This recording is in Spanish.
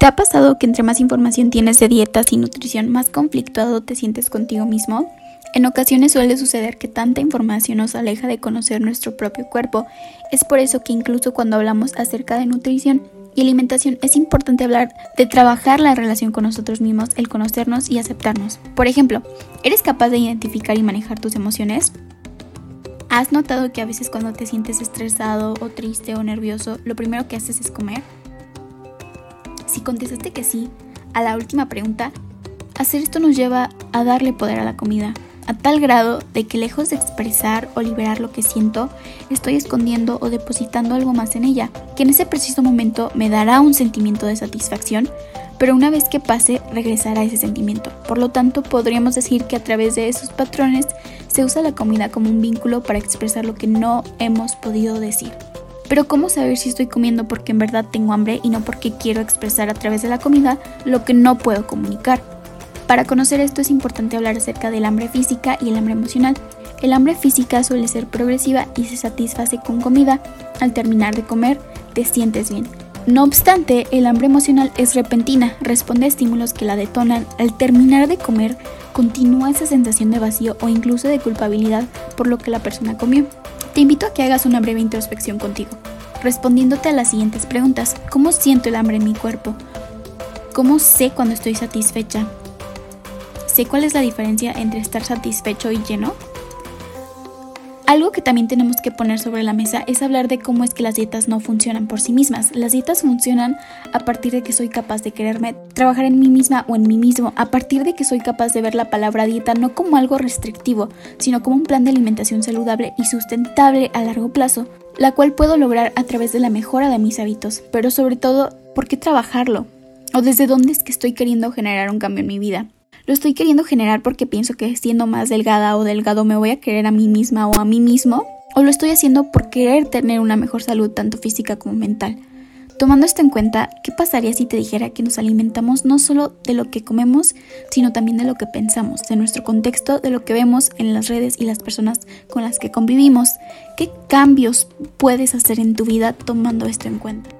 ¿Te ha pasado que entre más información tienes de dietas y nutrición, más conflictuado te sientes contigo mismo? En ocasiones suele suceder que tanta información nos aleja de conocer nuestro propio cuerpo. Es por eso que incluso cuando hablamos acerca de nutrición y alimentación es importante hablar de trabajar la relación con nosotros mismos, el conocernos y aceptarnos. Por ejemplo, ¿eres capaz de identificar y manejar tus emociones? ¿Has notado que a veces cuando te sientes estresado o triste o nervioso, lo primero que haces es comer? Si contestaste que sí a la última pregunta, hacer esto nos lleva a darle poder a la comida, a tal grado de que lejos de expresar o liberar lo que siento, estoy escondiendo o depositando algo más en ella, que en ese preciso momento me dará un sentimiento de satisfacción, pero una vez que pase regresará ese sentimiento. Por lo tanto, podríamos decir que a través de esos patrones se usa la comida como un vínculo para expresar lo que no hemos podido decir. Pero ¿cómo saber si estoy comiendo porque en verdad tengo hambre y no porque quiero expresar a través de la comida lo que no puedo comunicar? Para conocer esto es importante hablar acerca del hambre física y el hambre emocional. El hambre física suele ser progresiva y se satisface con comida. Al terminar de comer, te sientes bien. No obstante, el hambre emocional es repentina, responde a estímulos que la detonan. Al terminar de comer, continúa esa sensación de vacío o incluso de culpabilidad por lo que la persona comió. Te invito a que hagas una breve introspección contigo, respondiéndote a las siguientes preguntas. ¿Cómo siento el hambre en mi cuerpo? ¿Cómo sé cuando estoy satisfecha? ¿Sé cuál es la diferencia entre estar satisfecho y lleno? Algo que también tenemos que poner sobre la mesa es hablar de cómo es que las dietas no funcionan por sí mismas. Las dietas funcionan a partir de que soy capaz de quererme, trabajar en mí misma o en mí mismo, a partir de que soy capaz de ver la palabra dieta no como algo restrictivo, sino como un plan de alimentación saludable y sustentable a largo plazo, la cual puedo lograr a través de la mejora de mis hábitos, pero sobre todo, ¿por qué trabajarlo? ¿O desde dónde es que estoy queriendo generar un cambio en mi vida? Lo estoy queriendo generar porque pienso que siendo más delgada o delgado me voy a querer a mí misma o a mí mismo. O lo estoy haciendo por querer tener una mejor salud tanto física como mental. Tomando esto en cuenta, ¿qué pasaría si te dijera que nos alimentamos no solo de lo que comemos, sino también de lo que pensamos, de nuestro contexto, de lo que vemos en las redes y las personas con las que convivimos? ¿Qué cambios puedes hacer en tu vida tomando esto en cuenta?